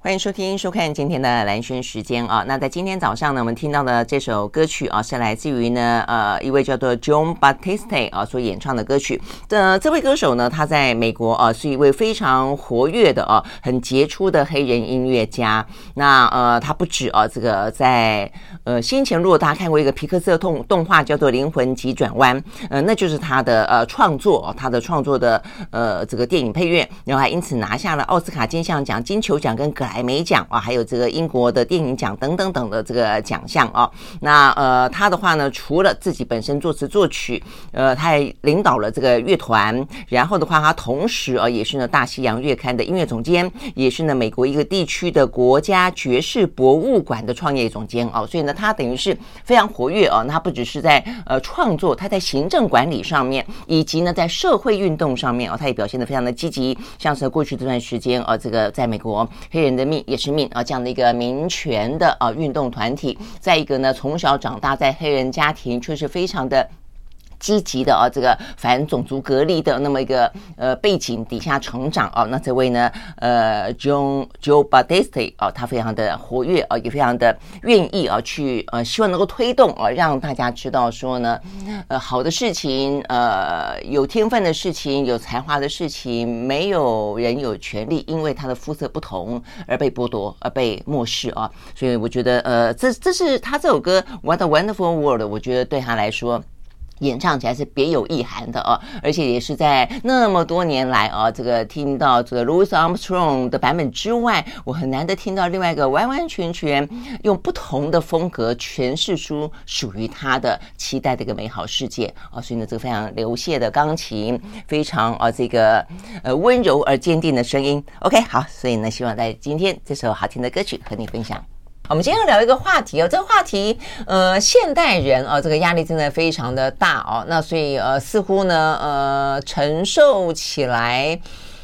欢迎收听、收看今天的蓝轩时间啊。那在今天早上呢，我们听到的这首歌曲啊，是来自于呢呃一位叫做 John Batiste 啊所演唱的歌曲。的这位歌手呢，他在美国啊是一位非常活跃的啊很杰出的黑人音乐家。那呃他不止啊这个在呃先前如果大家看过一个皮克斯的动动画叫做《灵魂急转弯》，呃那就是他的呃创作，他的创作的呃这个电影配乐，然后还因此拿下了奥斯卡金像奖、金球奖跟格莱。美奖啊，还有这个英国的电影奖等等等的这个奖项啊。那呃，他的话呢，除了自己本身作词作曲，呃，他还领导了这个乐团。然后的话，他同时啊，也是呢大西洋月刊的音乐总监，也是呢美国一个地区的国家爵士博物馆的创业总监啊。所以呢，他等于是非常活跃啊。那他不只是在呃创作，他在行政管理上面，以及呢在社会运动上面啊，他也表现得非常的积极。像是过去这段时间啊，这个在美国黑人的。命也是命啊，这样的一个民权的啊运动团体，再一个呢，从小长大在黑人家庭，却是非常的。积极的啊，这个反种族隔离的那么一个呃背景底下成长啊，那这位呢呃 John Joe Batiste 啊，他非常的活跃啊，也非常的愿意啊去呃希望能够推动啊，让大家知道说呢呃好的事情呃有天分的事情有才华的事情，没有人有权利因为他的肤色不同而被剥夺而被漠视啊，所以我觉得呃这这是他这首歌 What a Wonderful World，我觉得对他来说。演唱起来是别有意涵的啊，而且也是在那么多年来啊，这个听到这个 Louis Armstrong 的版本之外，我很难得听到另外一个完完全全用不同的风格诠释出属于他的期待的一个美好世界啊，所以呢，这个非常流泻的钢琴，非常啊这个呃温柔而坚定的声音。OK，好，所以呢，希望在今天这首好听的歌曲和你分享。我们今天要聊一个话题哦，这个话题，呃，现代人啊，这个压力真的非常的大哦，那所以呃，似乎呢，呃，承受起来，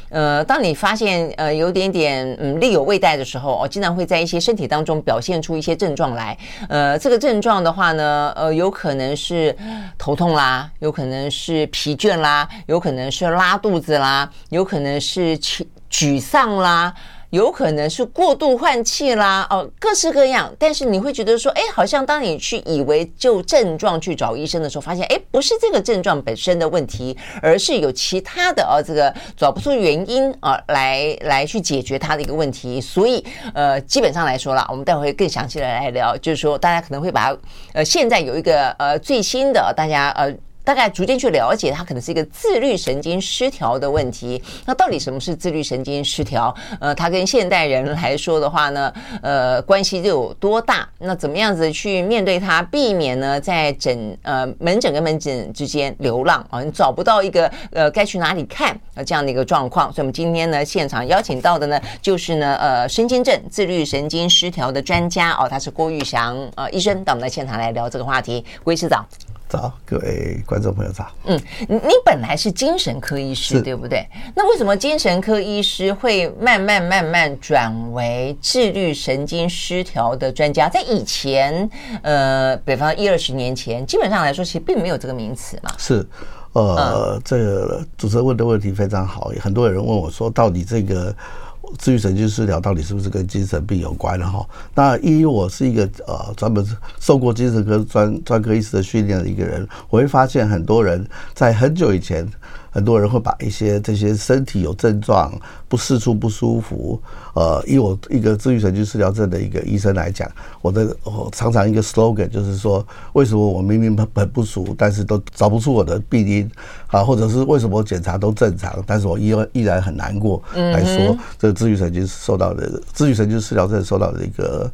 呃，当你发现呃有点点嗯力有未逮的时候，哦，经常会在一些身体当中表现出一些症状来，呃，这个症状的话呢，呃，有可能是头痛啦，有可能是疲倦啦，有可能是拉肚子啦，有可能是沮沮丧啦。有可能是过度换气啦，哦，各式各样。但是你会觉得说，哎，好像当你去以为就症状去找医生的时候，发现，哎，不是这个症状本身的问题，而是有其他的哦，这个找不出原因啊，来来去解决它的一个问题。所以，呃，基本上来说啦，我们待会会更详细的来聊，就是说，大家可能会把呃，现在有一个呃最新的，大家呃。大概逐渐去了解，它可能是一个自律神经失调的问题。那到底什么是自律神经失调？呃，它跟现代人来说的话呢，呃，关系就有多大？那怎么样子去面对它，避免呢在诊呃门诊跟门诊之间流浪啊？你找不到一个呃该去哪里看啊这样的一个状况。所以，我们今天呢现场邀请到的呢就是呢呃神经症自律神经失调的专家哦，他是郭玉祥呃医生，到我们的现场来聊这个话题。郭医师长。早，各位观众朋友早。嗯，你你本来是精神科医师，对不对？那为什么精神科医师会慢慢慢慢转为自律神经失调的专家？在以前，呃，比方一二十年前，基本上来说，其实并没有这个名词嘛。是，呃，嗯、这个主持人问的问题非常好，很多人问我说，到底这个。自愈神经失调到底是不是跟精神病有关的哈？那因为我是一个呃专门受过精神科专专科医师的训练的一个人，我会发现很多人在很久以前。很多人会把一些这些身体有症状、不四处不舒服，呃，以我一个自愈神经失调症的一个医生来讲，我的我常常一个 slogan 就是说，为什么我明明很很不熟，但是都找不出我的病因啊，或者是为什么我检查都正常，但是我依然依然很难过，来说这个自愈神经受到的自愈神经失调症受到的一个。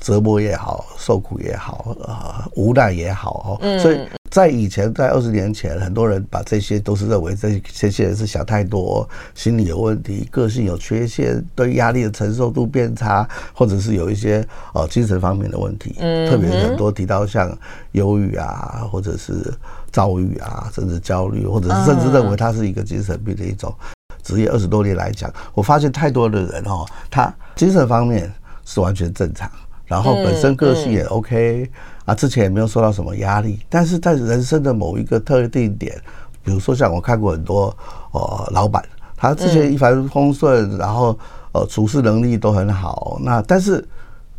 折磨也好，受苦也好，呃，无奈也好哦。所以在以前，在二十年前，很多人把这些都是认为这这些人是想太多，心理有问题，个性有缺陷，对压力的承受度变差，或者是有一些呃精神方面的问题。特别是很多提到像忧郁啊，或者是躁郁啊，甚至焦虑，或者是甚至认为他是一个精神病的一种。职业二十多年来讲，我发现太多的人哦，他精神方面是完全正常。然后本身个性也 OK 啊，之前也没有受到什么压力，但是在人生的某一个特定点，比如说像我看过很多呃老板，他之前一帆风顺，然后呃处事能力都很好，那但是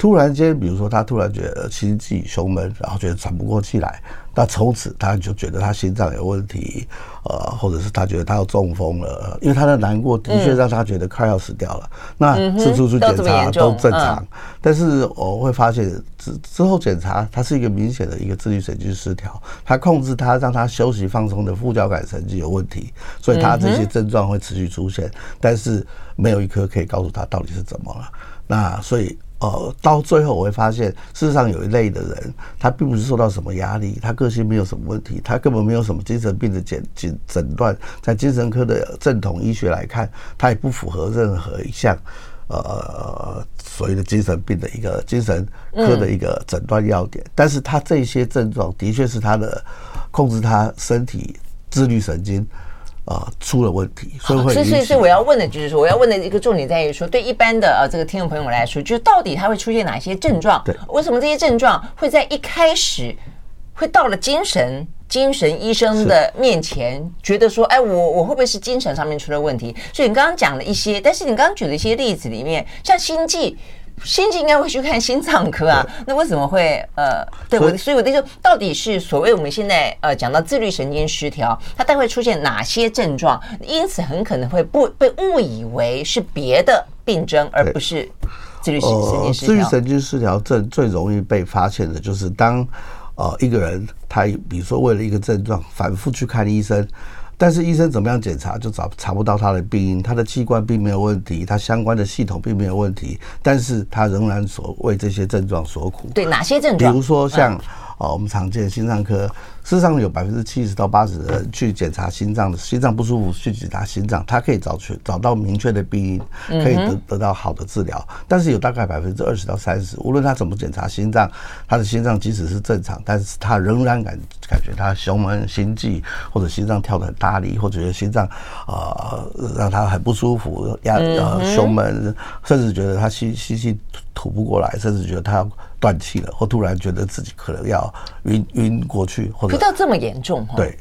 突然间，比如说他突然觉得心悸胸闷，然后觉得喘不过气来。那从此他就觉得他心脏有问题，呃，或者是他觉得他要中风了，因为他的难过的确让他觉得快要死掉了。那是出去检查都正常，但是我会发现之之后检查，他是一个明显的一个自律神经失调，他控制他让他休息放松的副交感神经有问题，所以他这些症状会持续出现，但是没有一科可以告诉他到底是怎么了。那所以。呃，到最后我会发现，事实上有一类的人，他并不是受到什么压力，他个性没有什么问题，他根本没有什么精神病的检诊诊断，在精神科的正统医学来看，他也不符合任何一项呃所谓的精神病的一个精神科的一个诊断要点。但是他这些症状的确是他的控制他身体自律神经。啊，出了问题，所以会。所以，所以，所以我要问的就是说，我要问的一个重点在于说，对一般的呃这个听众朋友来说，就是到底他会出现哪些症状？对，为什么这些症状会在一开始会到了精神精神医生的面前，觉得说，哎，我我会不会是精神上面出了问题？所以你刚刚讲了一些，但是你刚刚举了一些例子里面，像心悸。心悸应该会去看心脏科啊，那为什么会呃，对我，所以我就说，到底是所谓我们现在呃讲到自律神经失调，它大概会出现哪些症状？因此很可能会不被误以为是别的病症，而不是自律神经失调。自律神经失调症最容易被发现的就是当呃一个人他比如说为了一个症状反复去看医生。但是医生怎么样检查就找查不到他的病因，他的器官并没有问题，他相关的系统并没有问题，但是他仍然所为这些症状所苦。对，哪些症状？比如说像。啊，我们常见心脏科，事实上有百分之七十到八十的人去检查心脏的，心脏不舒服去检查心脏，他可以找去找到明确的病因，可以得得到好的治疗。但是有大概百分之二十到三十，无论他怎么检查心脏，他的心脏即使是正常，但是他仍然感感觉他胸闷、心悸，或者心脏跳得很大力，或者觉得心脏啊、呃、让他很不舒服，压呃胸闷，甚至觉得他吸吸气吐不过来，甚至觉得他要。断气了，或突然觉得自己可能要晕晕过去，或者到这么严重？对，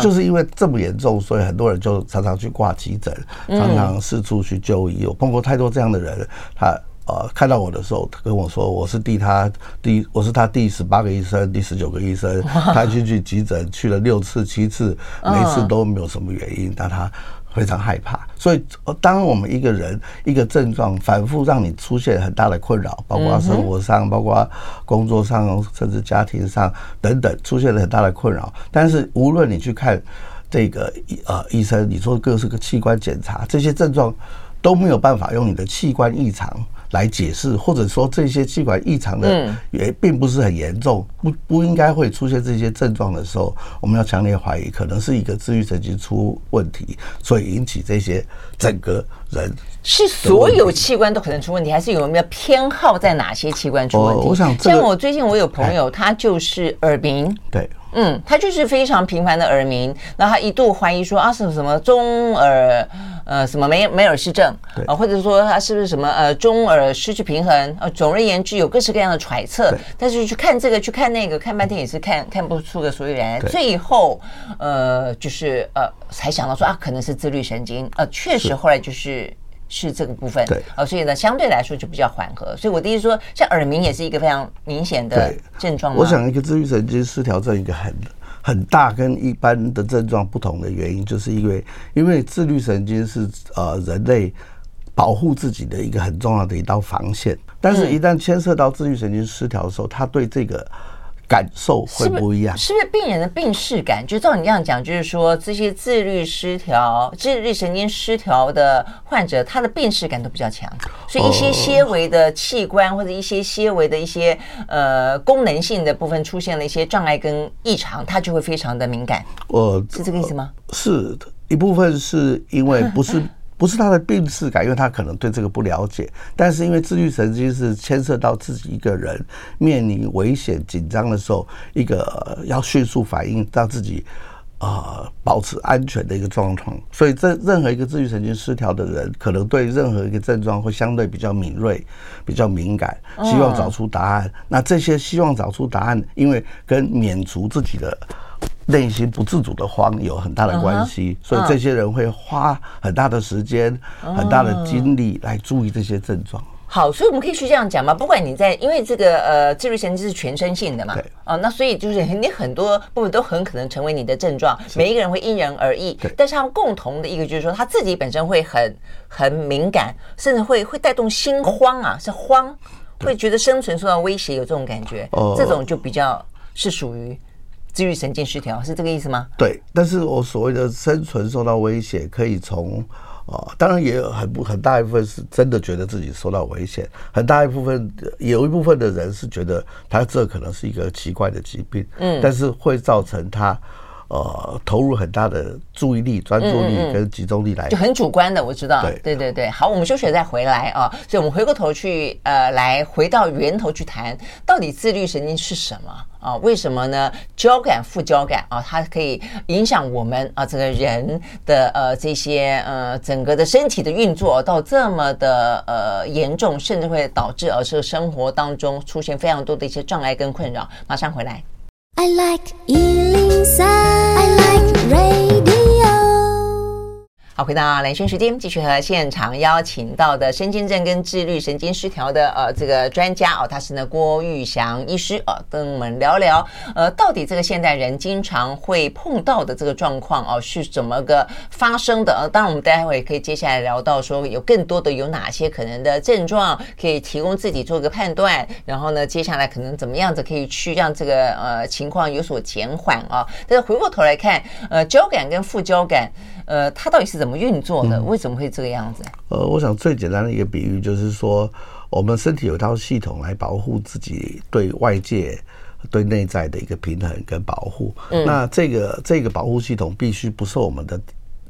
就是因为这么严重，所以很多人就常常去挂急诊，常常四处去就医。我碰过太多这样的人，他呃看到我的时候，他跟我说我是第他第我是他第十八个医生，第十九个医生，他去去急诊去了六次七次，每次都没有什么原因，但他。非常害怕，所以当我们一个人一个症状反复让你出现很大的困扰，包括生活上、包括工作上，甚至家庭上等等，出现了很大的困扰。但是无论你去看这个呃医生，你做各式各器官检查，这些症状都没有办法用你的器官异常来解释，或者说这些气管异常的也并不是很严重，不不应该会出现这些症状的时候，我们要强烈怀疑，可能是一个自愈神经出问题，所以引起这些整个人是所有器官都可能出问题，还是有没有偏好在哪些器官出问题？我想，像我最近我有朋友，他就是耳鸣，对。嗯，他就是非常频繁的耳鸣，然后他一度怀疑说啊，什么什么中耳呃什么梅梅尔氏症啊，或者说他是不是什么呃中耳失去平衡啊？总而言之，有各式各样的揣测，但是去看这个去看那个，看半天也是看看不出个所以然。最后呃就是呃才想到说啊，可能是自律神经呃，确实后来就是。是这个部分，对，哦，所以呢，相对来说就比较缓和。所以我的意思说，像耳鸣也是一个非常明显的症状。我想，一个自律神经失调症一个很很大跟一般的症状不同的原因，就是因为因为自律神经是呃人类保护自己的一个很重要的一道防线，但是一旦牵涉到自律神经失调的时候，它对这个感受会不一样，是不是病人的病视感？就照你这样讲，就是说这些自律失调、自律神经失调的患者，他的病视感都比较强，所以一些些微的器官或者一些些微的一些呃功能性的部分出现了一些障碍跟异常，他就会非常的敏感。我是这个意思吗？是的，一部分是因为不是。不是他的病识感，因为他可能对这个不了解。但是因为自律神经是牵涉到自己一个人面临危险、紧张的时候，一个要迅速反应，让自己啊保持安全的一个状况。所以，这任何一个自律神经失调的人，可能对任何一个症状会相对比较敏锐、比较敏感，希望找出答案。那这些希望找出答案，因为跟免除自己的。内心不自主的慌有很大的关系，所以这些人会花很大的时间、很大的精力来注意这些症状。好，所以我们可以去这样讲嘛？不管你在，因为这个呃，自律神经是全身性的嘛，对，啊，那所以就是你很多部分都很可能成为你的症状，每一个人会因人而异。对，但是他们共同的一个就是说，他自己本身会很很敏感，甚至会会带动心慌啊，是慌，会觉得生存受到威胁，有这种感觉。哦，这种就比较是属于。自愈神经失调是这个意思吗？对，但是我所谓的生存受到威胁，可以从啊，当然也有很不很大一部分是真的觉得自己受到危险，很大一部分有一部分的人是觉得他这可能是一个奇怪的疾病，嗯，但是会造成他。呃，投入很大的注意力、专注力跟集中力来，就很主观的，我知道。对对对对，好，我们休息了再回来啊。所以，我们回过头去，呃，来回到源头去谈，到底自律神经是什么啊？为什么呢？交感、副交感啊，它可以影响我们啊，这个人的呃这些呃整个的身体的运作到这么的呃严重，甚至会导致而是生活当中出现非常多的一些障碍跟困扰。马上回来。I like 103, I like radio 好，回到蓝轩时间，继续和现场邀请到的神经症跟自律神经失调的呃这个专家哦，他是呢郭玉祥医师哦，跟我们聊聊呃到底这个现代人经常会碰到的这个状况哦是怎么个发生的？呃，当然我们待会可以接下来聊到说有更多的有哪些可能的症状可以提供自己做个判断，然后呢接下来可能怎么样子可以去让这个呃情况有所减缓啊？但是回过头来看，呃交感跟副交感。呃，它到底是怎么运作的？为什么会这个样子？呃，我想最简单的一个比喻就是说，我们身体有一套系统来保护自己对外界、对内在的一个平衡跟保护。嗯，那这个这个保护系统必须不受我们的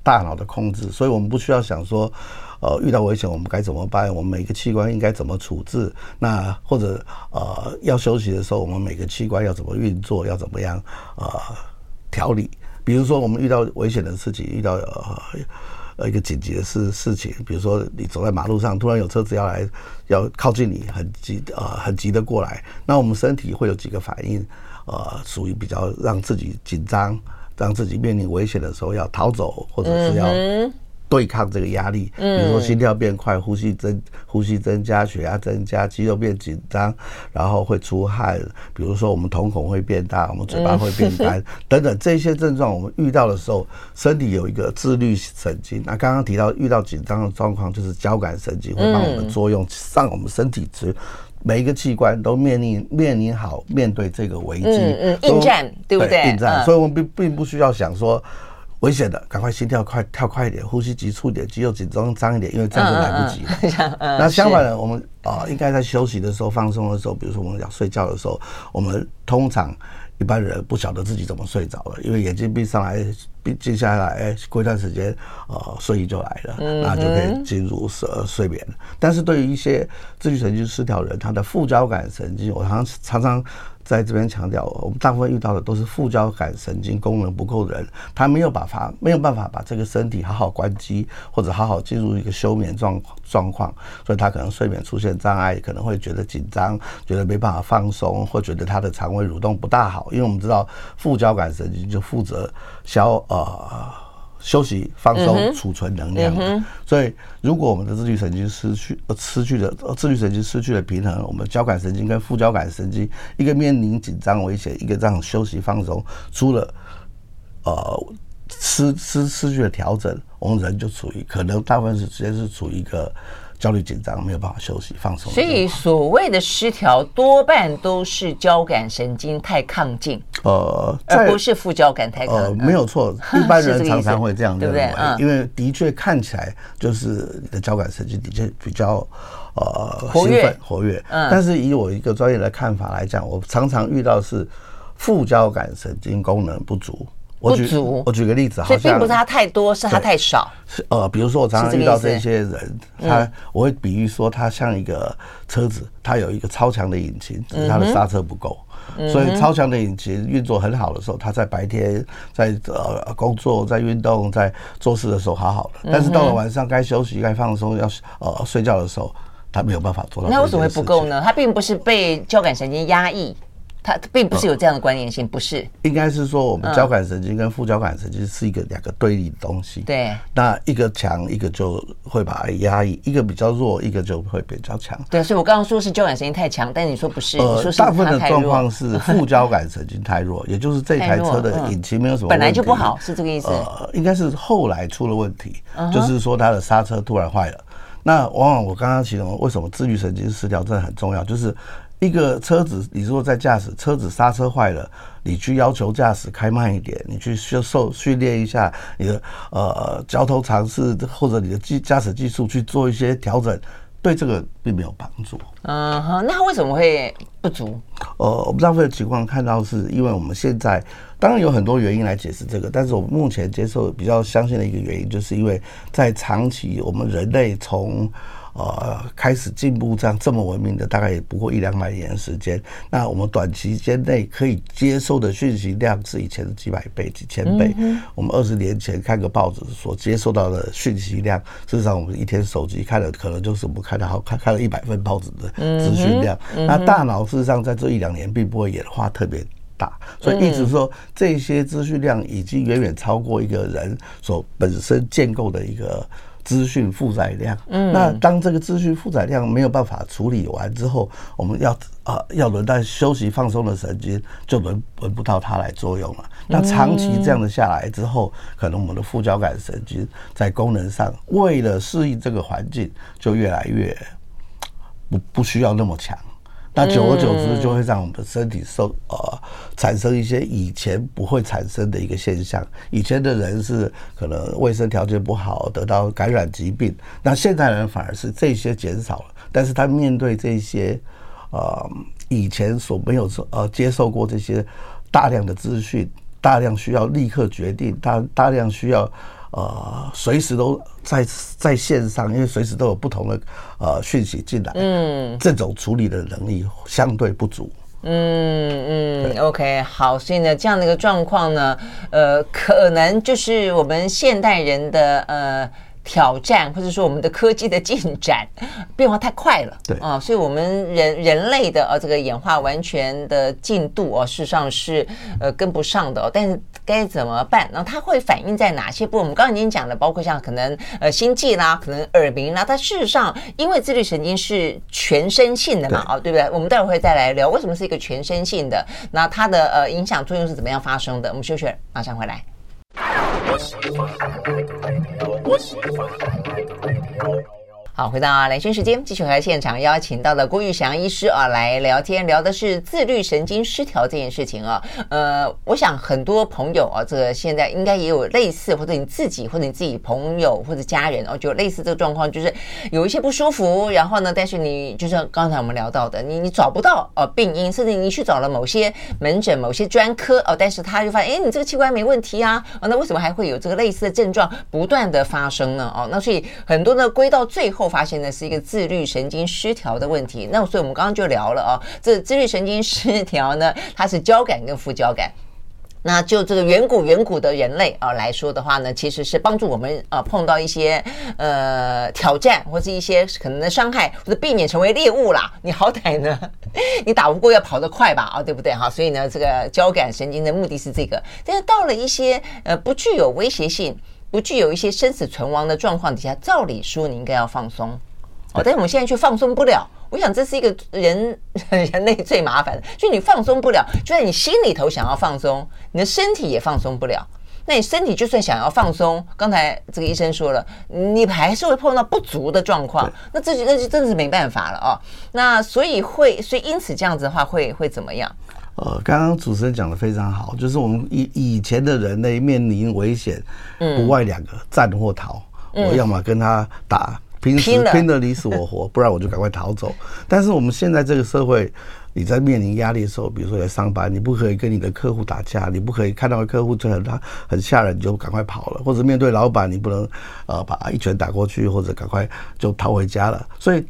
大脑的控制，所以我们不需要想说，呃，遇到危险我们该怎么办？我们每个器官应该怎么处置？那或者呃，要休息的时候，我们每个器官要怎么运作？要怎么样呃调理？比如说，我们遇到危险的事情，遇到呃呃一个紧急的事事情，比如说你走在马路上，突然有车子要来要靠近你，很急呃很急的过来，那我们身体会有几个反应，呃，属于比较让自己紧张，让自己面临危险的时候要逃走，或者是要。对抗这个压力，比如说心跳变快、呼吸增、呼吸增加、血压增加、肌肉变紧张，然后会出汗。比如说我们瞳孔会变大，我们嘴巴会变干，等等这些症状，我们遇到的时候，身体有一个自律神经。那刚刚提到遇到紧张的状况，就是交感神经会帮我们作用，让我们身体值每一个器官都面临面临好面对这个危机，嗯嗯，应战，对不对？应战，所以我们并并不需要想说。危险的，赶快心跳快，跳快一点，呼吸急促一点，肌肉紧张张一点，因为这样就来不及了。那相反的，我们啊、呃，应该在休息的时候、放松的时候，比如说我们要睡觉的时候，我们通常一般人不晓得自己怎么睡着了，因为眼睛闭上来，闭接下来，哎，过一段时间，呃，睡意就来了，那就可以进入睡睡眠。但是对于一些自律神经失调人，他的副交感神经，我常常常。在这边强调，我们大部分遇到的都是副交感神经功能不够的人，他没有办法，没有办法把这个身体好好关机，或者好好进入一个休眠状状况，所以他可能睡眠出现障碍，可能会觉得紧张，觉得没办法放松，或觉得他的肠胃蠕动不大好，因为我们知道副交感神经就负责消呃。休息、放松、储存能量。所以，如果我们的自律神经失去、呃失去了自律神经失去了平衡，我们交感神经跟副交感神经一个面临紧张危险，一个这样休息放松，除了呃失失失去了调整，我们人就处于可能大部分时间是处于一个焦虑紧张，没有办法休息放松。所以所谓的失调，多半都是交感神经太亢进，呃，而不是副交感太亢。呃，没有错，一般人常常会这样认为，对不对？因为的确看起来就是你的交感神经的确比较呃活跃活跃。嗯，但是以我一个专业的看法来讲，我常常遇到是副交感神经功能不足。我举我举个例子，所以并不是他太多，是他太少。是呃，比如说我常常遇到这些人，他我会比喻说，他像一个车子，他有一个超强的引擎，只是它的刹车不够。所以超强的引擎运作很好的时候，他在白天在呃工作、在运动、在做事的时候好好的，但是到了晚上该休息、该放松、要呃睡觉的时候，他没有办法做到。那为什么会不够呢？他并不是被交感神经压抑。它并不是有这样的关联性，不是。应该是说，我们交感神经跟副交感神经是一个两个对立的东西。对。那一个强，一个就会把它压抑；一个比较弱，一个就会比较强。对，所以我刚刚说是交感神经太强，但你说不是。呃，大部分的状况是 副交感神经太弱，也就是这台车的引擎没有什么。本来就不好，是这个意思。呃，应该是后来出了问题，就是说它的刹车突然坏了。那往往我刚刚形容为什么自律神经失调，真的很重要，就是。一个车子，你如果在驾驶，车子刹车坏了，你去要求驾驶开慢一点，你去修受训练一下你的呃交通常识或者你的技驾驶技术去做一些调整，对这个并没有帮助。嗯哼，那为什么会不足？呃，我们大部分情况看到是因为我们现在当然有很多原因来解释这个，但是我们目前接受比较相信的一个原因，就是因为在长期我们人类从呃，开始进步这样这么文明的，大概也不过一两百年的时间。那我们短期间内可以接受的讯息量是以前的几百倍、几千倍。我们二十年前看个报纸所接受到的讯息量，事实上我们一天手机看的可能就是我们看的好看看了一百份报纸的资讯量。那大脑事实上在这一两年并不会演化特别大，所以一直说这些资讯量已经远远超过一个人所本身建构的一个。资讯负载量，嗯，那当这个资讯负载量没有办法处理完之后，我们要啊、呃、要轮到休息放松的神经，就轮轮不到它来作用了。那长期这样的下来之后，可能我们的副交感神经在功能上，为了适应这个环境，就越来越不不需要那么强。那久而久之，就会让我们的身体受呃产生一些以前不会产生的一个现象。以前的人是可能卫生条件不好，得到感染疾病，那现代人反而是这些减少了。但是他面对这些呃以前所没有呃接受过这些大量的资讯，大量需要立刻决定，大大量需要。呃，随时都在在线上，因为随时都有不同的呃讯息进来，嗯，这种处理的能力相对不足。嗯嗯，OK，好，所以呢，这样的一个状况呢，呃，可能就是我们现代人的呃。挑战，或者说我们的科技的进展 变化太快了，对啊，所以我们人人类的呃这个演化完全的进度哦，事实上是呃跟不上的哦。但是该怎么办？那它会反映在哪些部分？我们刚刚已经讲了，包括像可能呃心悸啦，可能耳鸣啦。它事实上，因为自律神经是全身性的嘛，哦，对不对？我们待会会再来聊为什么是一个全身性的，那它的呃影响作用是怎么样发生的？我们休息，马上回来。我是你爸爸我是你我是你爸爸我是你好，回到兰萱时间，继续和现场邀请到的郭玉祥医师啊来聊天，聊的是自律神经失调这件事情啊。呃，我想很多朋友啊，这个现在应该也有类似，或者你自己，或者你自己朋友或者家人哦，就类似这个状况，就是有一些不舒服，然后呢，但是你就像刚才我们聊到的，你你找不到呃病因，甚至你去找了某些门诊、某些专科哦，但是他就发现，哎，你这个器官没问题啊，哦，那为什么还会有这个类似的症状不断的发生呢？哦，那所以很多呢归到最后。发现的是一个自律神经失调的问题，那所以我们刚刚就聊了啊，这自律神经失调呢，它是交感跟副交感。那就这个远古远古的人类啊来说的话呢，其实是帮助我们啊碰到一些呃挑战或是一些可能的伤害，或者避免成为猎物啦。你好歹呢，你打不过要跑得快吧啊，对不对哈？所以呢，这个交感神经的目的是这个，但是到了一些呃不具有威胁性。不具有一些生死存亡的状况底下，照理说你应该要放松哦，但是我们现在却放松不了。我想这是一个人 人类最麻烦的，就你放松不了，就算你心里头想要放松，你的身体也放松不了。那你身体就算想要放松，刚才这个医生说了，你还是会碰到不足的状况，那这就那就真的是没办法了哦。那所以会，所以因此这样子的话会会怎么样？呃，刚刚主持人讲的非常好，就是我们以以前的人类面临危险，不外两个，战或逃。我要么跟他打。拼死拼得你死我活，不然我就赶快逃走。但是我们现在这个社会，你在面临压力的时候，比如说在上班，你不可以跟你的客户打架，你不可以看到客户就很他很吓人，你就赶快跑了，或者面对老板，你不能呃把一拳打过去，或者赶快就逃回家了。所以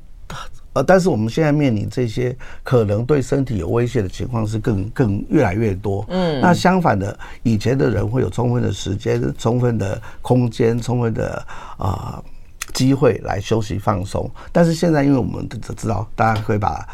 呃，但是我们现在面临这些可能对身体有威胁的情况是更更越来越多。嗯，那相反的，以前的人会有充分的时间、充分的空间、充分的啊。呃机会来休息放松，但是现在因为我们都知道，大家会把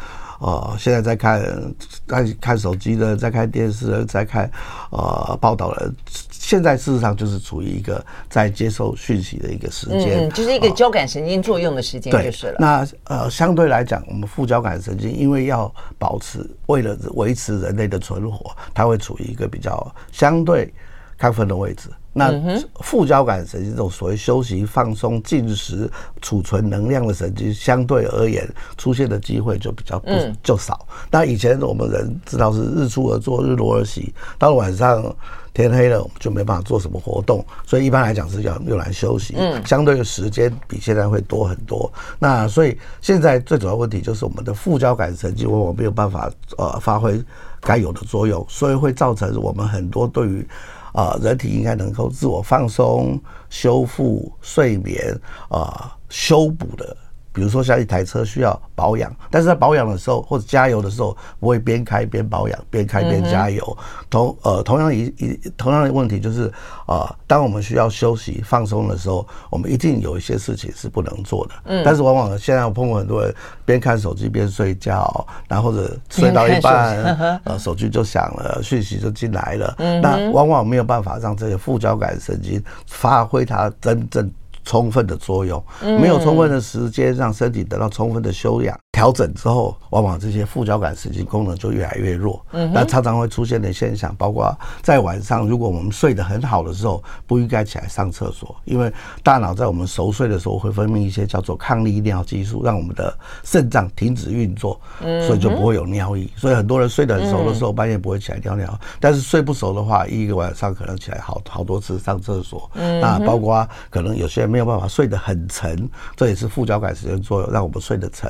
呃现在在看在看手机的，在看电视的，在看呃报道的，现在事实上就是处于一个在接受讯息的一个时间，嗯，就是一个交感神经作用的时间就是了。那呃相对来讲，我们副交感神经因为要保持，为了维持人类的存活，它会处于一个比较相对亢奋的位置。那副交感神经这种所谓休息、放松、进食、储存能量的神经，相对而言出现的机会就比较不就少。那以前我们人知道是日出而作，日落而息，到了晚上天黑了，我们就没办法做什么活动，所以一般来讲是要用来休息。相对的时间比现在会多很多。那所以现在最主要问题就是我们的副交感神经往往没有办法呃发挥该有的作用，所以会造成我们很多对于。啊，人体应该能够自我放松、修复、睡眠啊、修补的。比如说，像一台车需要保养，但是在保养的时候或者加油的时候，不会边开边保养，边开边加油。同呃，同样一一同样的问题就是，呃，当我们需要休息放松的时候，我们一定有一些事情是不能做的。嗯。但是往往现在我碰过很多人边看手机边睡觉，然后或者睡到一半，呃，手机就响了，讯息就进来了。嗯。那往往没有办法让这个副交感神经发挥它真正。充分的作用，没有充分的时间让身体得到充分的休养。调整之后，往往这些副交感神经功能就越来越弱。嗯，那常常会出现的现象，包括在晚上，如果我们睡得很好的时候，不应该起来上厕所，因为大脑在我们熟睡的时候会分泌一些叫做抗利尿激素，让我们的肾脏停止运作，所以就不会有尿意。所以很多人睡得很熟的时候，半夜不会起来尿尿，但是睡不熟的话，一个晚上可能起来好好多次上厕所。那包括可能有些人没有办法睡得很沉，这也是副交感神经作用，让我们睡得沉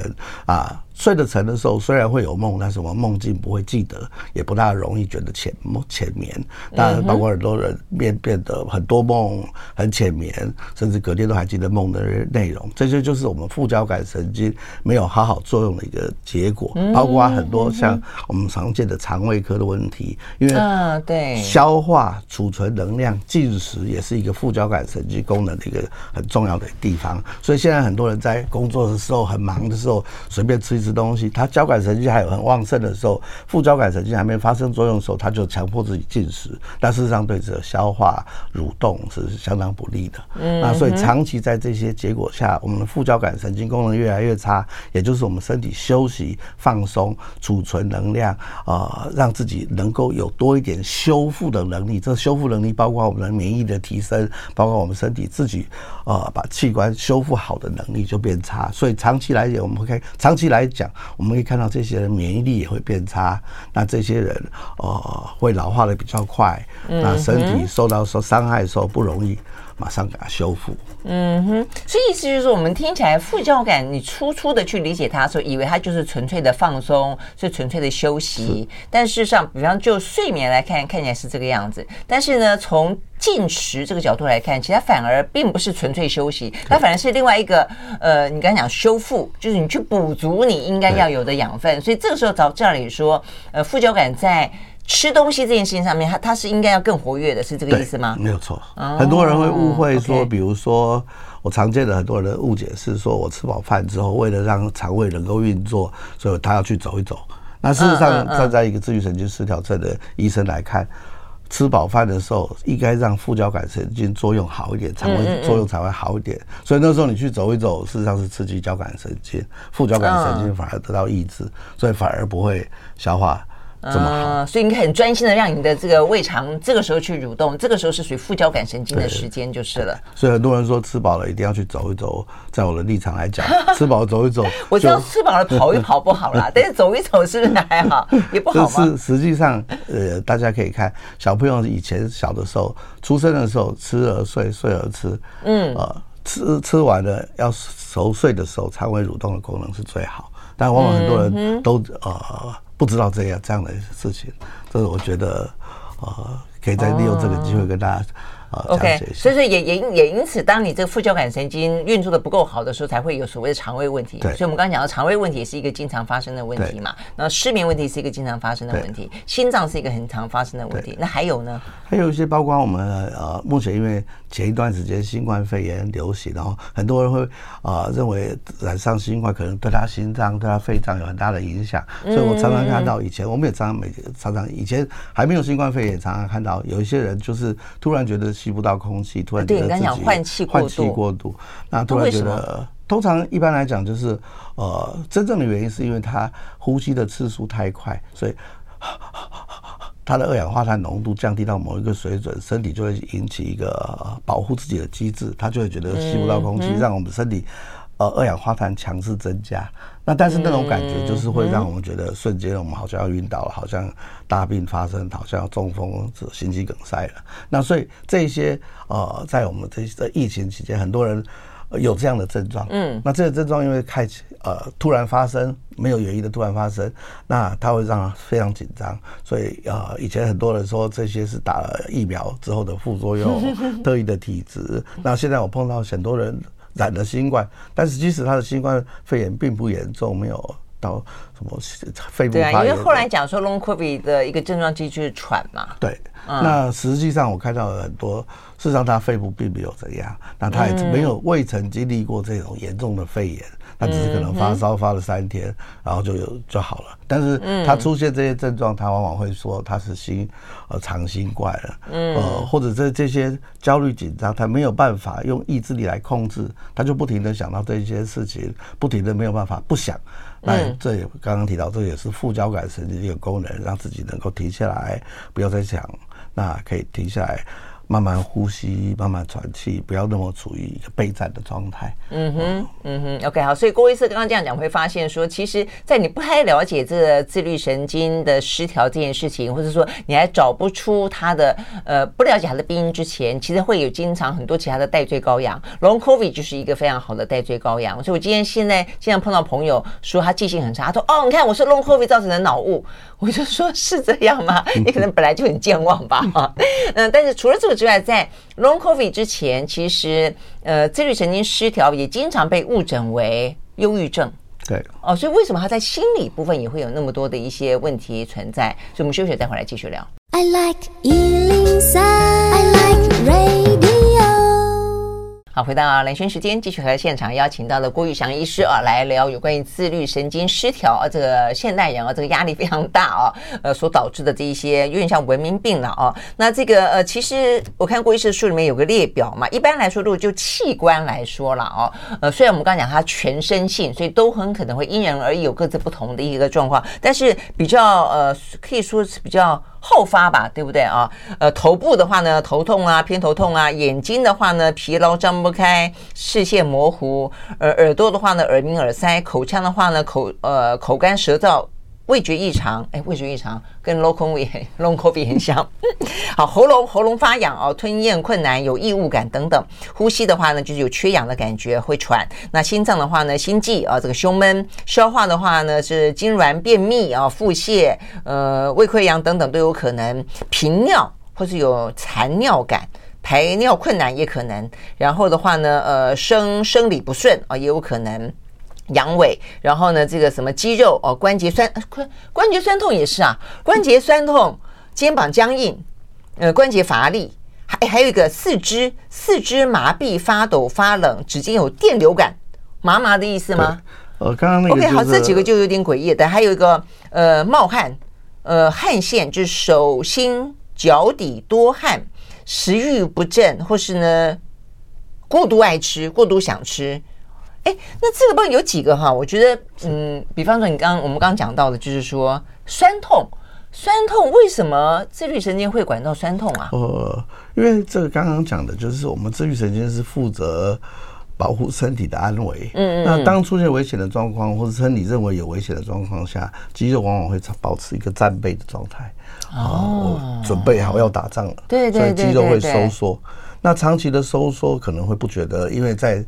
啊。啊，睡得沉的时候，虽然会有梦，但是我们梦境不会记得，也不大容易觉得浅梦浅眠。当然，包括很多人变变得很多梦，很浅眠，甚至隔天都还记得梦的内容。这些就是我们副交感神经没有好好作用的一个结果。包括很多像我们常见的肠胃科的问题，因为嗯，对，消化、储存能量、进食也是一个副交感神经功能的一个很重要的地方。所以现在很多人在工作的时候很忙的时候，随便吃一吃东西，他交感神经还有很旺盛的时候，副交感神经还没发生作用的时候，他就强迫自己进食，但事实上对这个消化蠕动是相当不利的。嗯，那所以长期在这些结果下，我们的副交感神经功能越来越差，也就是我们身体休息、放松、储存能量，啊、呃，让自己能够有多一点修复的能力。这修复能力包括我们的免疫的提升，包括我们身体自己啊、呃，把器官修复好的能力就变差。所以长期来讲，我们可以长期来。讲，我们可以看到这些人免疫力也会变差，那这些人呃会老化的比较快，那身体受到受伤害的时候不容易马上给它修复。嗯哼，所以意思就是说，我们听起来副交感，你粗粗的去理解它的时候，以为它就是纯粹的放松，是纯粹的休息。但事实上，比方就睡眠来看，看起来是这个样子。但是呢，从进食这个角度来看，其实它反而并不是纯粹休息，它反而是另外一个呃，你刚才讲修复，就是你去补足你应该要有的养分。所以这个时候照这里说，呃，副交感在。吃东西这件事情上面，它它是应该要更活跃的，是这个意思吗？没有错。很多人会误会说，比如说我常见的很多人的误解是说，我吃饱饭之后，为了让肠胃能够运作，所以他要去走一走。那事实上，站在一个自律神经失调症的医生来看，吃饱饭的时候应该让副交感神经作用好一点，肠胃作用才会好一点。所以那时候你去走一走，事实上是刺激交感神经，副交感神经反而得到抑制，所以反而不会消化。这么好，呃、所以你很专心的让你的这个胃肠这个时候去蠕动，这个时候是属于副交感神经的时间就是了。所以很多人说吃饱了一定要去走一走，在我的立场来讲，吃饱走一走，我知道吃饱了跑一跑不好啦，但是走一走是不是还好？也不好吗？是实际上，呃，大家可以看小朋友以前小的时候，出生的时候吃而睡，睡而吃，嗯，呃，吃吃完了要熟睡的时候，肠胃蠕动的功能是最好。但往往很多人都呃不知道这样这样的事情，这是我觉得呃可以再利用这个机会跟大家。OK，所以说也也也因此，当你这个副交感神经运作的不够好的时候，才会有所谓的肠胃问题。对，所以我们刚刚讲到肠胃问题是一个经常发生的问题嘛，然后失眠问题是一个经常发生的问题，心脏是一个很常发生的问题。那还有呢？还有一些包括我们呃，目前因为前一段时间新冠肺炎流行，然后很多人会啊、呃、认为染上新冠可能对他心脏、对他肺脏有很大的影响，所以我常常看到以前我们也常常每常常以前还没有新冠肺炎，常常看到有一些人就是突然觉得。吸不到空气，突然觉得自己换气过度，换气过度，那突然觉得，通常一般来讲就是，呃，真正的原因是因为他呼吸的次数太快，所以他的二氧化碳浓度降低到某一个水准，身体就会引起一个保护自己的机制，他就会觉得吸不到空气，让我们身体。呃，二氧化碳强势增加，那但是那种感觉就是会让我们觉得瞬间我们好像要晕倒了，好像大病发生，好像要中风、心肌梗塞了。那所以这些呃，在我们这这疫情期间，很多人有这样的症状。嗯，那这个症状因为开始呃突然发生，没有原因的突然发生，那它会让他非常紧张。所以呃，以前很多人说这些是打了疫苗之后的副作用，特异的体质。那现在我碰到很多人。染了新冠，但是即使他的新冠肺炎并不严重，没有到什么肺部。对啊，因为后来讲说 Long COVID 的一个症状其实就是喘嘛。对，嗯、那实际上我看到了很多，事实上他肺部并没有怎样，那他也没有未曾经历过这种严重的肺炎。他只是可能发烧发了三天，然后就有就好了。但是他出现这些症状，他往往会说他是心呃长新冠了，呃或者这这些焦虑紧张，他没有办法用意志力来控制，他就不停的想到这些事情，不停的没有办法不想。那这也刚刚提到，这也是副交感神经的一个功能，让自己能够停下来，不要再想，那可以停下来。慢慢呼吸，慢慢喘气，不要那么处于一个备战的状态。嗯哼，嗯哼，OK，好。所以郭医师刚刚这样讲，会发现说，其实，在你不太了解这个自律神经的失调这件事情，或者说你还找不出它的呃不了解它的病因之前，其实会有经常很多其他的代罪羔羊。Long COVID 就是一个非常好的代罪羔羊。所以我今天现在经常碰到朋友说他记性很差，他说哦，你看我是 Long COVID 造成的脑雾，我就说是这样吗？你可能本来就很健忘吧。嗯，但是除了这个。之外，在 Long COVID 之前，其实呃，自律神经失调也经常被误诊为忧郁症。对，哦，所以为什么他在心理部分也会有那么多的一些问题存在？所以我们休息再回来继续聊。I like 103, I like radio 好，回到兰萱时间，继续和现场邀请到的郭玉祥医师啊，来聊有关于自律神经失调啊，这个现代人啊，这个压力非常大啊，呃，所导致的这一些有点像文明病了啊。那这个呃，其实我看郭医师的书里面有个列表嘛，一般来说，如果就器官来说了啊，呃，虽然我们刚讲它全身性，所以都很可能会因人而异，有各自不同的一个状况，但是比较呃，可以说是比较。后发吧，对不对啊？呃，头部的话呢，头痛啊，偏头痛啊；眼睛的话呢，疲劳张不开，视线模糊；呃，耳朵的话呢，耳鸣耳塞；口腔的话呢，口呃口干舌燥。味觉异常，哎，味觉异常跟 Long COVID Long COVID 很像。好，喉咙喉咙发痒哦，吞咽困难，有异物感等等。呼吸的话呢，就是有缺氧的感觉，会喘。那心脏的话呢，心悸啊，这个胸闷。消化的话呢，是痉挛、便秘啊，腹泻，呃，胃溃疡等等都有可能。频尿或是有残尿感，排尿困难也可能。然后的话呢，呃，生生理不顺啊，也有可能。阳痿，然后呢，这个什么肌肉哦，关节酸，关关节酸痛也是啊，关节酸痛，肩膀僵硬，呃，关节乏力，还还有一个四肢四肢麻痹、发抖、发冷，指尖有电流感，麻麻的意思吗？呃，刚刚那个、就是、OK，好，这几个就有点诡异，但还有一个呃冒汗，呃汗腺就是手心脚底多汗，食欲不振，或是呢过度爱吃、过度想吃。哎，那这个部分有几个哈？我觉得，嗯，比方说你刚刚我们刚刚讲到的，就是说酸痛，酸痛为什么自律神经会管到酸痛啊？呃，因为这个刚刚讲的就是我们自律神经是负责保护身体的安危。嗯嗯。那当出现危险的状况，或者身体认为有危险的状况下，肌肉往往会保持一个战备的状态。哦。我准备好要打仗了。对对对。所以肌肉会收缩。那长期的收缩可能会不觉得，因为在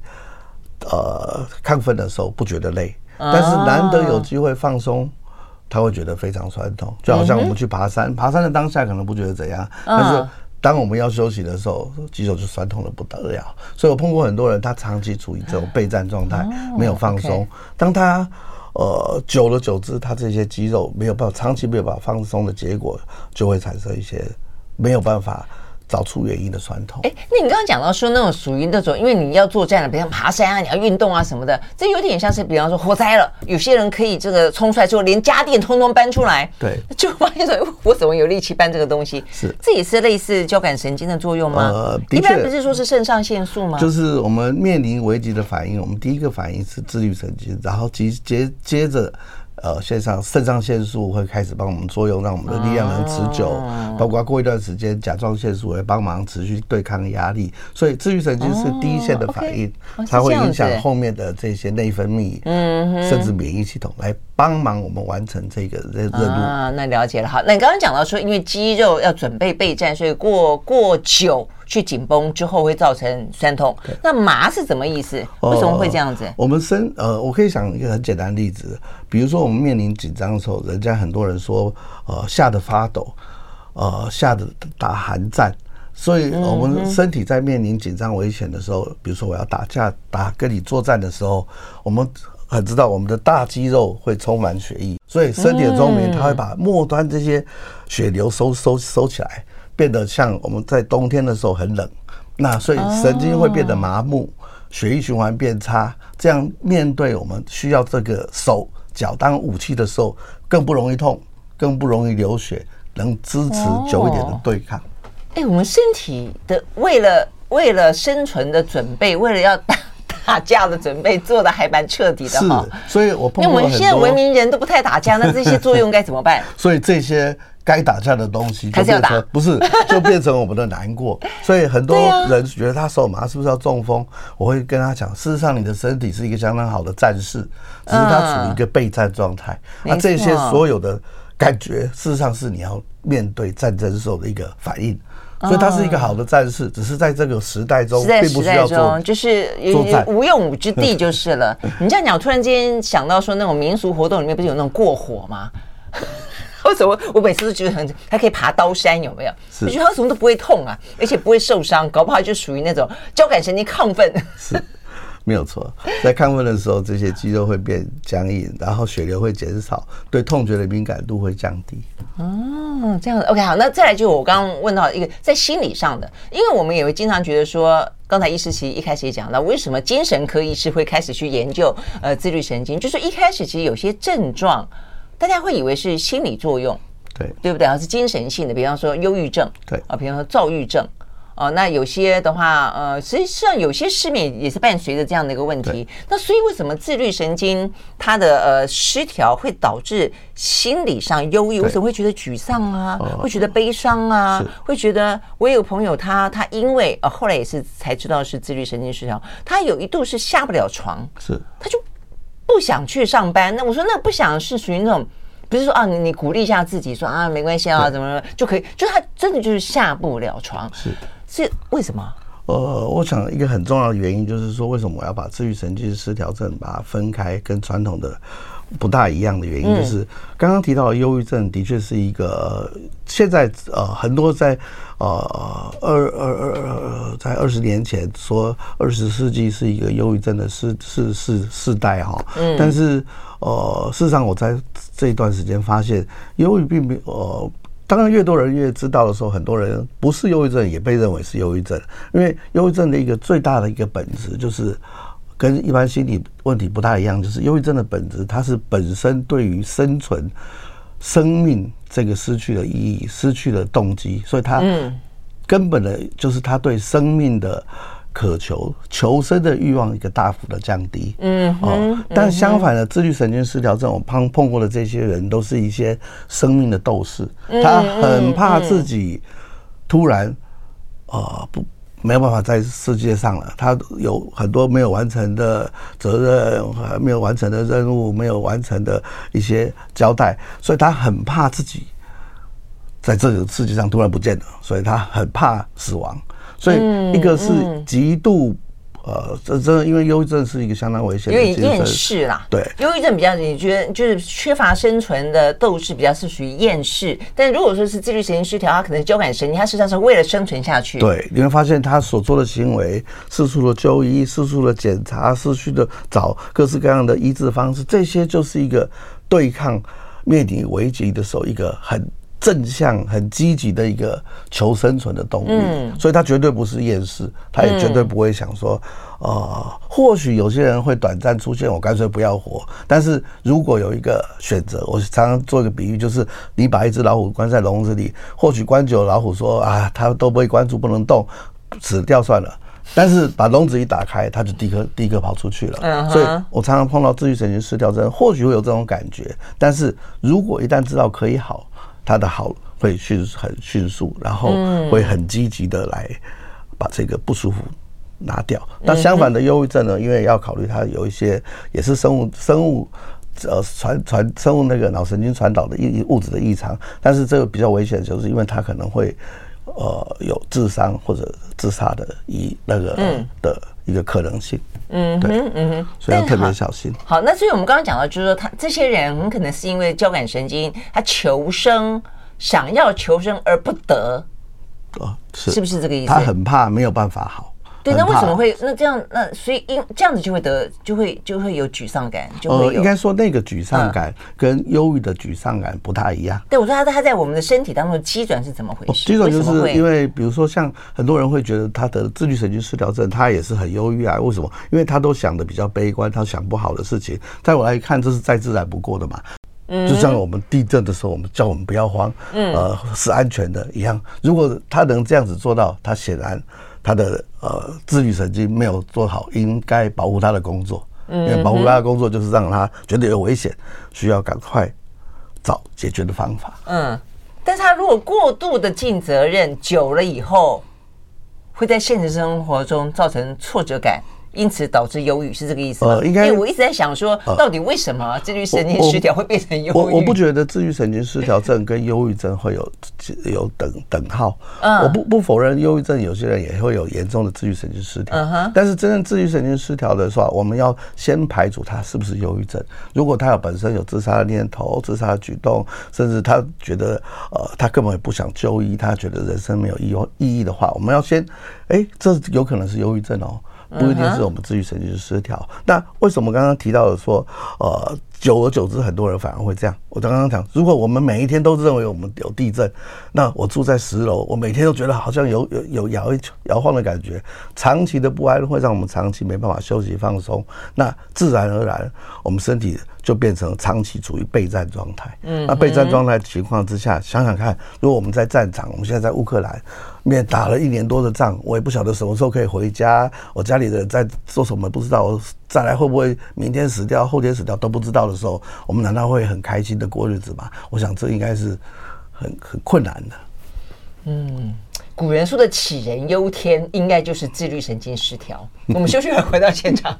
呃亢奋的时候不觉得累。但是难得有机会放松，他会觉得非常酸痛，就好像我们去爬山，爬山的当下可能不觉得怎样，但是当我们要休息的时候，肌肉就酸痛的不得了。所以我碰过很多人，他长期处于这种备战状态，没有放松。当他呃久了久之，他这些肌肉没有办法长期没有办法放松的结果，就会产生一些没有办法。找出原因的酸痛。哎，那你刚刚讲到说那种属于那种，因为你要作战了，比如爬山啊，你要运动啊什么的，这有点像是，比方说火灾了，有些人可以这个冲出来之后，连家电通通搬出来，对，就发现说，我怎么有力气搬这个东西？是，这也是类似交感神经的作用吗？呃，一般不是说是肾上腺素吗？就是我们面临危机的反应，我们第一个反应是自律神经，然后接接接着。呃，线上肾上腺素会开始帮我们作用，让我们的力量能持久。哦、包括过一段时间，甲状腺素会帮忙持续对抗压力。所以自律神经是第一线的反应，哦 okay 哦、它会影响后面的这些内分泌，嗯，甚至免疫系统来帮忙我们完成这个任任务。啊，那了解了。好，那你刚刚讲到说，因为肌肉要准备备战，所以过过久。去紧绷之后会造成酸痛，那麻是什么意思？为什么会这样子？呃、我们身呃，我可以想一个很简单的例子，比如说我们面临紧张的时候，人家很多人说呃吓得发抖，呃吓得打寒战，所以我们身体在面临紧张危险的时候，比如说我要打架打跟你作战的时候，我们很知道我们的大肌肉会充满血液，所以身体的中棉它会把末端这些血流收收收起来。变得像我们在冬天的时候很冷，那所以神经会变得麻木，血液循环变差，这样面对我们需要这个手脚当武器的时候，更不容易痛，更不容易流血，能支持久一点的对抗。哎，我们身体的为了为了生存的准备，为了要打打架的准备，做的还蛮彻底的哈。所以我碰到因为我们现在文明人都不太打架，那这些作用该怎么办？所以这些。该打架的东西就变成不是，就变成我们的难过。所以很多人觉得他手麻是不是要中风？我会跟他讲，事实上你的身体是一个相当好的战士，只是他处于一个备战状态。那这些所有的感觉，事实上是你要面对战争时候的一个反应。所以他是一个好的战士，只是在这个时代中并不需要做，就是无用武之地就是了。你这样讲，突然间想到说，那种民俗活动里面不是有那种过火吗？为什么我每次都觉得很，还可以爬刀山，有没有？我觉得他什么都不会痛啊，而且不会受伤，搞不好就属于那种交感神经亢奋。是，没有错。在亢奋的时候，这些肌肉会变僵硬，然后血流会减少，对痛觉的敏感度会降低。哦，这样子。OK，好，那再来就我刚刚问到一个在心理上的，因为我们也会经常觉得说，刚才医师其实一开始也讲到，为什么精神科医师会开始去研究呃自律神经，就是一开始其实有些症状。大家会以为是心理作用，对对不对啊？是精神性的，比方说忧郁症，对啊，比方说躁郁症，哦，那有些的话，呃，实际上有些失眠也是伴随着这样的一个问题。那所以为什么自律神经它的呃失调会导致心理上忧郁？为什么会觉得沮丧啊？会觉得悲伤啊？会觉得我有朋友他他因为呃后来也是才知道是自律神经失调，他有一度是下不了床，是他就。不想去上班，那我说那不想是属于那种，不是说啊，你你鼓励一下自己说啊，没关系啊，怎么就可以？就他真的就是下不了床，是是为什么？呃，我想一个很重要的原因就是说，为什么我要把自愈神经失调症把它分开，跟传统的不大一样的原因，就是刚刚提到的忧郁症的确是一个现在呃很多在呃二二二二在二十年前说二十世纪是一个忧郁症的世世世世代哈，但是呃事实上我在这一段时间发现忧郁并没有呃，当然越多人越知道的时候，很多人不是忧郁症也被认为是忧郁症，因为忧郁症的一个最大的一个本质就是。跟一般心理问题不太一样，就是忧郁症的本质，它是本身对于生存、生命这个失去了意义、失去了动机，所以它根本的就是它对生命的渴求求生的欲望一个大幅的降低。嗯，哦，但相反的，自律神经失调症，我碰碰过的这些人都是一些生命的斗士，他很怕自己突然呃不。没有办法在世界上了，他有很多没有完成的责任，还没有完成的任务，没有完成的一些交代，所以他很怕自己在这个世界上突然不见了，所以他很怕死亡，所以一个是极度。呃，这真的，因为忧郁症是一个相当危险的，有点厌世啦。对，忧郁症比较，你觉得就是缺乏生存的斗志，比较是属于厌世。但如果说是自律神经失调，他可能是交感神经，他实际上是为了生存下去。对，你会发现他所做的行为，四处的就医，四处的检查，四处的找各式各样的医治方式，这些就是一个对抗灭顶危机的时候一个很。正向、很积极的一个求生存的动力，嗯，所以他绝对不是厌世，他也绝对不会想说，呃，或许有些人会短暂出现，我干脆不要活。但是如果有一个选择，我常常做一个比喻，就是你把一只老虎关在笼子里，或许关久了，老虎说啊，它都不会关住不能动，死掉算了。但是把笼子一打开，它就第一个第一个跑出去了。所以我常常碰到自愈神经失调症，或许会有这种感觉，但是如果一旦知道可以好。他的好会迅很迅速，然后会很积极的来把这个不舒服拿掉。那相反的忧郁症呢？因为要考虑它有一些也是生物生物呃传传生物那个脑神经传导的异物质的异常，但是这个比较危险，就是因为它可能会呃有自伤或者自杀的一那个的一个可能性。嗯，对，嗯哼，所以要特别小心。好，那所以我们刚刚讲到，就是说他这些人很可能是因为交感神经，他求生，想要求生而不得，哦，是，是不是这个意思？他很怕没有办法好。对，那为什么会那这样？那所以因这样子就会得，就会就会有沮丧感，就会有。呃，应该说那个沮丧感跟忧郁的沮丧感不太一样。对，我说他他在我们的身体当中的机转是怎么回事？机转就是因为，比如说像很多人会觉得他的自律神经失调症，他也是很忧郁啊。为什么？因为他都想的比较悲观，他想不好的事情，在我来看，这是再自然不过的嘛。嗯，就像我们地震的时候，我们叫我们不要慌，嗯，呃，是安全的一样。如果他能这样子做到，他显然。他的呃自律神经没有做好应该保护他的工作，因为保护他的工作就是让他觉得有危险，需要赶快找解决的方法。嗯，但是他如果过度的尽责任久了以后，会在现实生活中造成挫折感。因此导致忧郁是这个意思吗？呃，应该。因为我一直在想说，到底为什么自律神经失调会变成忧郁？我我不觉得自律神经失调症跟忧郁症会有有等等号。嗯，我不不否认忧郁症有些人也会有严重的自律神经失调。嗯哼。但是真正自律神经失调的时候，我们要先排除他是不是忧郁症。如果他有本身有自杀的念头、自杀的举动，甚至他觉得呃他根本也不想就医，他觉得人生没有意意义的话，我们要先哎，这有可能是忧郁症哦。不一定是我们自律神经失调。那为什么刚刚提到的说，呃，久而久之，很多人反而会这样？我刚刚讲，如果我们每一天都认为我们有地震，那我住在十楼，我每天都觉得好像有有有摇一摇晃的感觉，长期的不安会让我们长期没办法休息放松，那自然而然，我们身体就变成长期处于备战状态。嗯，那备战状态情况之下，想想看，如果我们在战场，我们现在在乌克兰。面打了一年多的仗，我也不晓得什么时候可以回家。我家里的人在做什么不知道，我再来会不会明天死掉，后天死掉都不知道的时候，我们难道会很开心的过日子吗？我想这应该是很很困难的。嗯，古人说的杞人忧天，应该就是自律神经失调。我们休息会回到现场。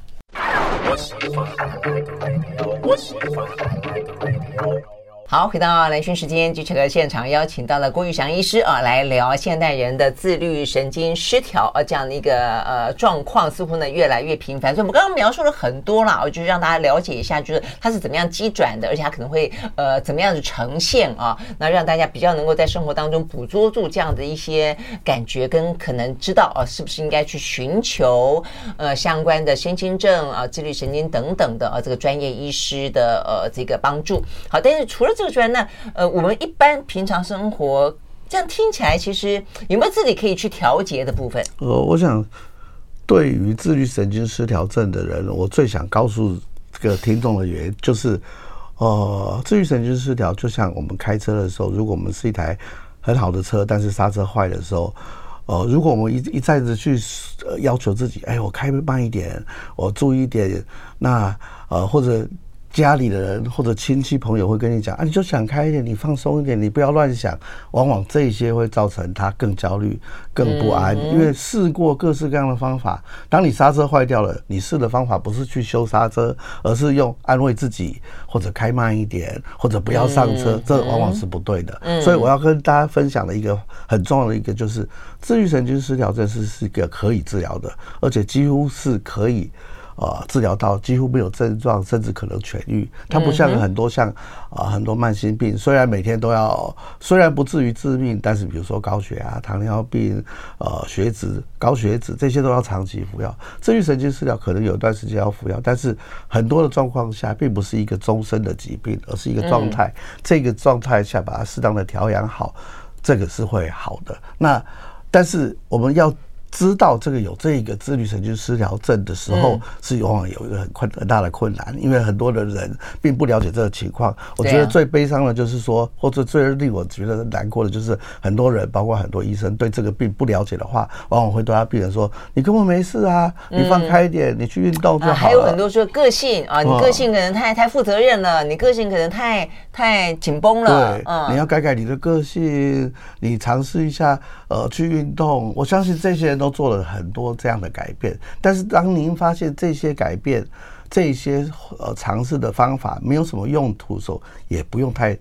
好，回到兰萱时间，记者的现场邀请到了郭玉祥医师啊，来聊现代人的自律神经失调啊这样的一个呃状况，似乎呢越来越频繁。所以我们刚刚描述了很多啦，我就是让大家了解一下，就是它是怎么样机转的，而且它可能会呃怎么样子呈现啊，那让大家比较能够在生活当中捕捉住这样的一些感觉，跟可能知道啊是不是应该去寻求呃相关的身心症啊、自律神经等等的啊这个专业医师的呃这个帮助。好，但是除了这个。说那呃，我们一般平常生活这样听起来，其实有没有自己可以去调节的部分？呃，我想对于自律神经失调症的人，我最想告诉这个听众的原因就是，呃，自律神经失调就像我们开车的时候，如果我们是一台很好的车，但是刹车坏的时候，呃，如果我们一一再子去要求自己，哎，我开慢一点，我注意一点，那呃或者。家里的人或者亲戚朋友会跟你讲啊，你就想开一点，你放松一点，你不要乱想。往往这些会造成他更焦虑、更不安，因为试过各式各样的方法。当你刹车坏掉了，你试的方法不是去修刹车，而是用安慰自己，或者开慢一点，或者不要上车，这往往是不对的。所以我要跟大家分享的一个很重要的一个就是，自律神经失调症是是一个可以治疗的，而且几乎是可以。呃，治疗到几乎没有症状，甚至可能痊愈。它不像很多像啊、呃、很多慢性病，虽然每天都要，虽然不至于致命，但是比如说高血压、糖尿病、呃血脂、高血脂这些都要长期服药。自愈神经失调可能有一段时间要服药，但是很多的状况下并不是一个终身的疾病，而是一个状态。这个状态下把它适当的调养好，这个是会好的。那但是我们要。知道这个有这个自律神经失调症的时候，是往往有一个很困很大的困难，因为很多的人并不了解这个情况。我觉得最悲伤的就是说，或者最令我觉得难过的就是，很多人包括很多医生对这个病不了解的话，往往会对他病人说：“你根本没事啊，你放开一点，你去运动就好了。”还有很多说个性啊，你个性可能太太负责任了，你个性可能太太紧绷了。对，你要改改你的个性，你尝试一下呃去运动。我相信这些人都。做了很多这样的改变，但是当您发现这些改变、这些呃尝试的方法没有什么用途的时候，也不用太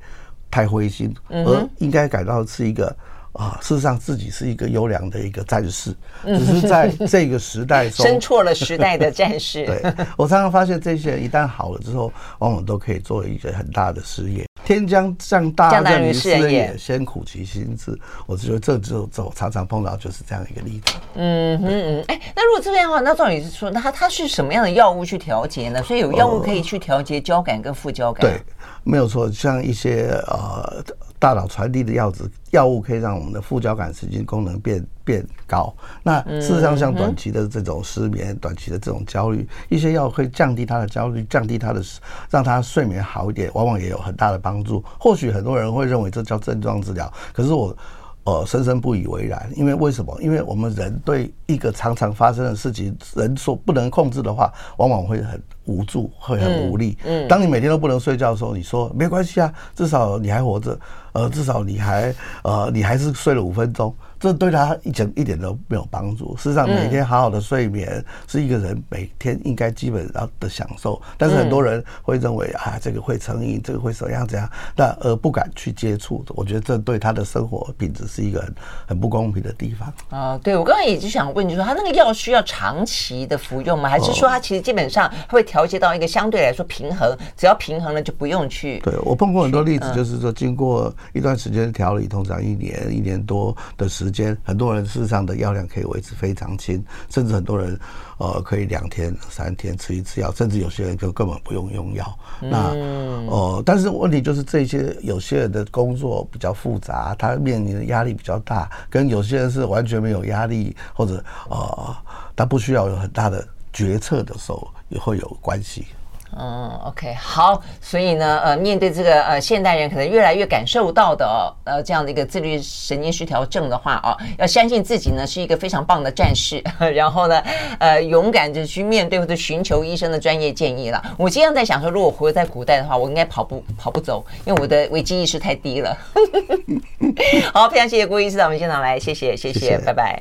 太灰心，而应该感到是一个。啊，事实上自己是一个优良的一个战士，只是在这个时代中 生错了时代的战士。对，我常常发现这些人一旦好了之后，往往都可以做一个很大的事业。天将降大任于斯人也，先苦其心志。我觉得这就走常常碰到就是这样一个例子。嗯嗯嗯，哎，那如果这样的话，那到底是说，那它它是什么样的药物去调节呢？所以有药物可以去调节交感跟副交感。对，没有错，像一些呃。大脑传递的药子药物可以让我们的副交感神经功能变变高。那事实上，像短期的这种失眠、短期的这种焦虑，一些药会降低他的焦虑，降低他的，让他睡眠好一点，往往也有很大的帮助。或许很多人会认为这叫症状治疗，可是我呃深深不以为然。因为为什么？因为我们人对一个常常发生的事情，人所不能控制的话，往往会很。无助会很无力。嗯，当你每天都不能睡觉的时候，你说没关系啊，至少你还活着，呃，至少你还呃，你还是睡了五分钟。这对他一点一点都没有帮助。事实上，每天好好的睡眠是一个人每天应该基本上的享受。但是很多人会认为啊，这个会成瘾，这个会怎样怎样，那而不敢去接触。我觉得这对他的生活品质是一个很很不公平的地方。啊，对，我刚刚也就想问，你说他那个药需要长期的服用吗？还是说他其实基本上会调节到一个相对来说平衡？只要平衡了就不用去。对，我碰过很多例子，就是说经过一段时间调理，通常一年一年多的时间。很多人事实上的药量可以维持非常轻，甚至很多人呃可以两天三天吃一次药，甚至有些人就根本不用用药。那呃，但是问题就是这些有些人的工作比较复杂，他面临的压力比较大，跟有些人是完全没有压力，或者呃他不需要有很大的决策的时候也会有关系。嗯，OK，好，所以呢，呃，面对这个呃现代人可能越来越感受到的哦，呃这样的一个自律神经失调症的话哦，要相信自己呢是一个非常棒的战士，然后呢，呃，勇敢的去面对或者寻求医生的专业建议了。我经常在想说，如果活在古代的话，我应该跑步跑不走，因为我的危机意识太低了。好，非常谢谢郭医师到我们现场来，谢谢，谢谢，谢谢拜拜。